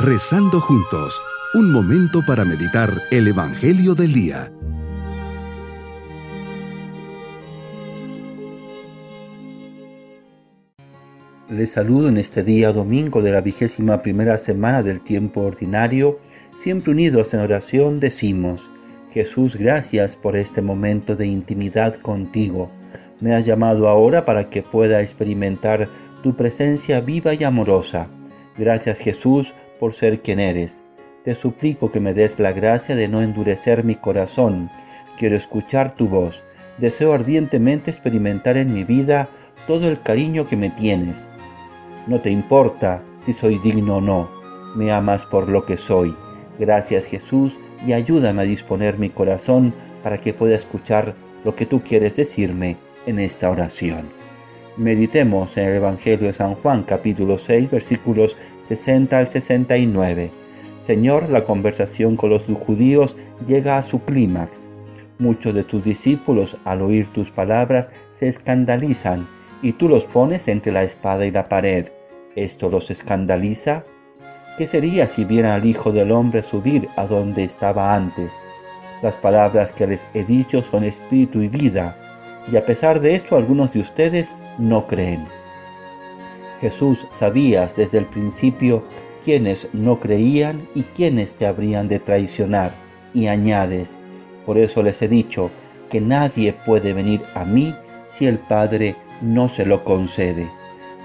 Rezando juntos, un momento para meditar el Evangelio del Día. Les saludo en este día domingo de la vigésima primera semana del tiempo ordinario. Siempre unidos en oración decimos, Jesús, gracias por este momento de intimidad contigo. Me has llamado ahora para que pueda experimentar tu presencia viva y amorosa. Gracias Jesús por ser quien eres. Te suplico que me des la gracia de no endurecer mi corazón. Quiero escuchar tu voz. Deseo ardientemente experimentar en mi vida todo el cariño que me tienes no te importa si soy digno o no. Me amas por lo que soy. Gracias Jesús y ayúdame a disponer mi corazón para que pueda escuchar lo que tú quieres decirme en esta oración. Meditemos en el Evangelio de San Juan capítulo 6 versículos 60 al 69. Señor, la conversación con los judíos llega a su clímax. Muchos de tus discípulos al oír tus palabras se escandalizan y tú los pones entre la espada y la pared. ¿Esto los escandaliza? ¿Qué sería si vieran al Hijo del Hombre subir a donde estaba antes? Las palabras que les he dicho son espíritu y vida, y a pesar de esto algunos de ustedes no creen. Jesús sabías desde el principio quiénes no creían y quiénes te habrían de traicionar, y añades, por eso les he dicho que nadie puede venir a mí si el Padre no se lo concede.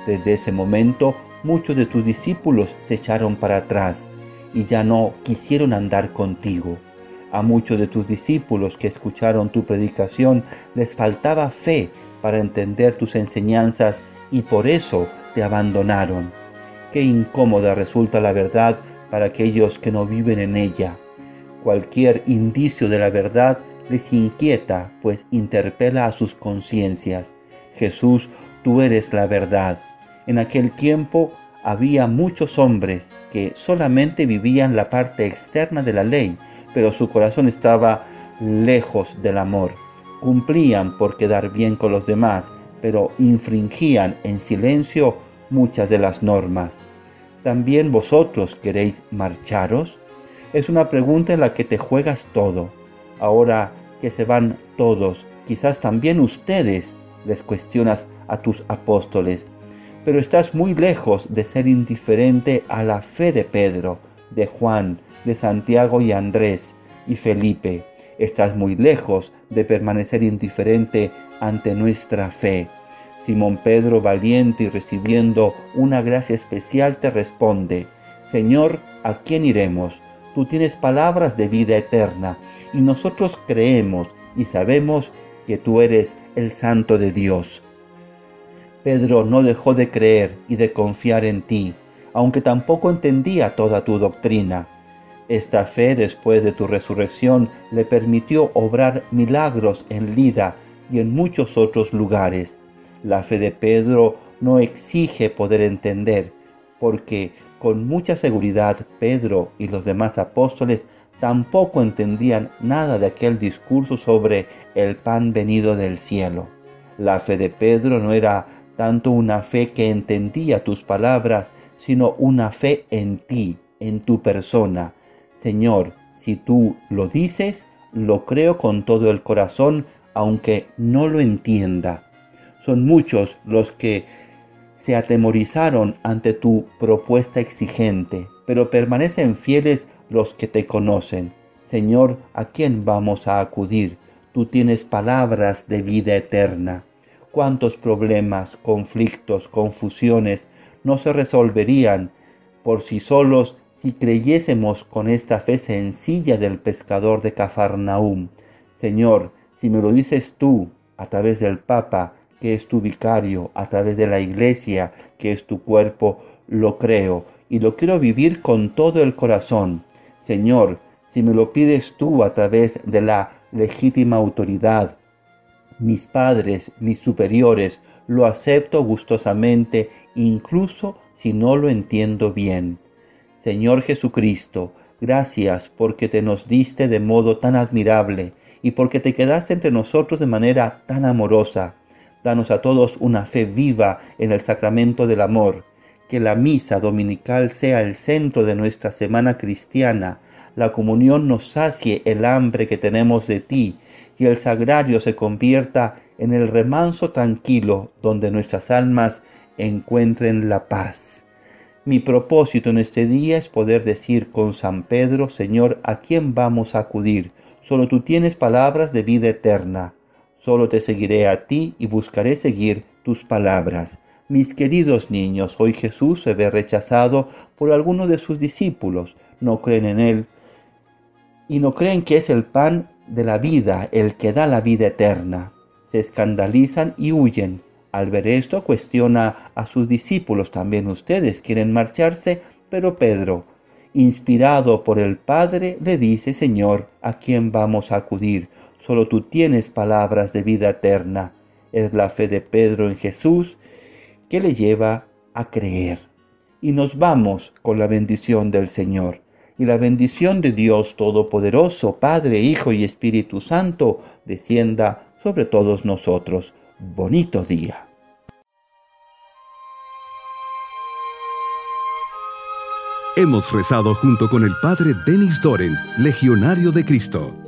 Desde ese momento muchos de tus discípulos se echaron para atrás y ya no quisieron andar contigo. A muchos de tus discípulos que escucharon tu predicación les faltaba fe para entender tus enseñanzas y por eso te abandonaron. Qué incómoda resulta la verdad para aquellos que no viven en ella. Cualquier indicio de la verdad les inquieta, pues interpela a sus conciencias. Jesús, tú eres la verdad. En aquel tiempo había muchos hombres que solamente vivían la parte externa de la ley, pero su corazón estaba lejos del amor. Cumplían por quedar bien con los demás, pero infringían en silencio muchas de las normas. ¿También vosotros queréis marcharos? Es una pregunta en la que te juegas todo. Ahora que se van todos, quizás también ustedes les cuestionas a tus apóstoles pero estás muy lejos de ser indiferente a la fe de Pedro, de Juan, de Santiago y Andrés y Felipe. Estás muy lejos de permanecer indiferente ante nuestra fe. Simón Pedro, valiente y recibiendo una gracia especial, te responde, Señor, ¿a quién iremos? Tú tienes palabras de vida eterna y nosotros creemos y sabemos que tú eres el Santo de Dios. Pedro no dejó de creer y de confiar en ti, aunque tampoco entendía toda tu doctrina. Esta fe después de tu resurrección le permitió obrar milagros en Lida y en muchos otros lugares. La fe de Pedro no exige poder entender, porque con mucha seguridad Pedro y los demás apóstoles tampoco entendían nada de aquel discurso sobre el pan venido del cielo. La fe de Pedro no era tanto una fe que entendía tus palabras, sino una fe en ti, en tu persona. Señor, si tú lo dices, lo creo con todo el corazón, aunque no lo entienda. Son muchos los que se atemorizaron ante tu propuesta exigente, pero permanecen fieles los que te conocen. Señor, ¿a quién vamos a acudir? Tú tienes palabras de vida eterna cuántos problemas, conflictos, confusiones no se resolverían por sí solos si creyésemos con esta fe sencilla del pescador de Cafarnaúm. Señor, si me lo dices tú a través del Papa, que es tu vicario, a través de la Iglesia, que es tu cuerpo, lo creo y lo quiero vivir con todo el corazón. Señor, si me lo pides tú a través de la legítima autoridad, mis padres, mis superiores, lo acepto gustosamente, incluso si no lo entiendo bien. Señor Jesucristo, gracias porque te nos diste de modo tan admirable y porque te quedaste entre nosotros de manera tan amorosa. Danos a todos una fe viva en el sacramento del amor, que la misa dominical sea el centro de nuestra semana cristiana, la comunión nos sacie el hambre que tenemos de ti y el sagrario se convierta en el remanso tranquilo donde nuestras almas encuentren la paz. Mi propósito en este día es poder decir con San Pedro, Señor, ¿a quién vamos a acudir? Solo tú tienes palabras de vida eterna. Solo te seguiré a ti y buscaré seguir tus palabras. Mis queridos niños, hoy Jesús se ve rechazado por algunos de sus discípulos. No creen en Él y no creen que es el pan de la vida, el que da la vida eterna. Se escandalizan y huyen. Al ver esto, cuestiona a sus discípulos, también ustedes quieren marcharse, pero Pedro, inspirado por el Padre, le dice, Señor, ¿a quién vamos a acudir? Solo tú tienes palabras de vida eterna. Es la fe de Pedro en Jesús que le lleva a creer. Y nos vamos con la bendición del Señor. Y la bendición de Dios Todopoderoso, Padre, Hijo y Espíritu Santo, descienda sobre todos nosotros. Bonito día. Hemos rezado junto con el Padre Denis Doren, Legionario de Cristo.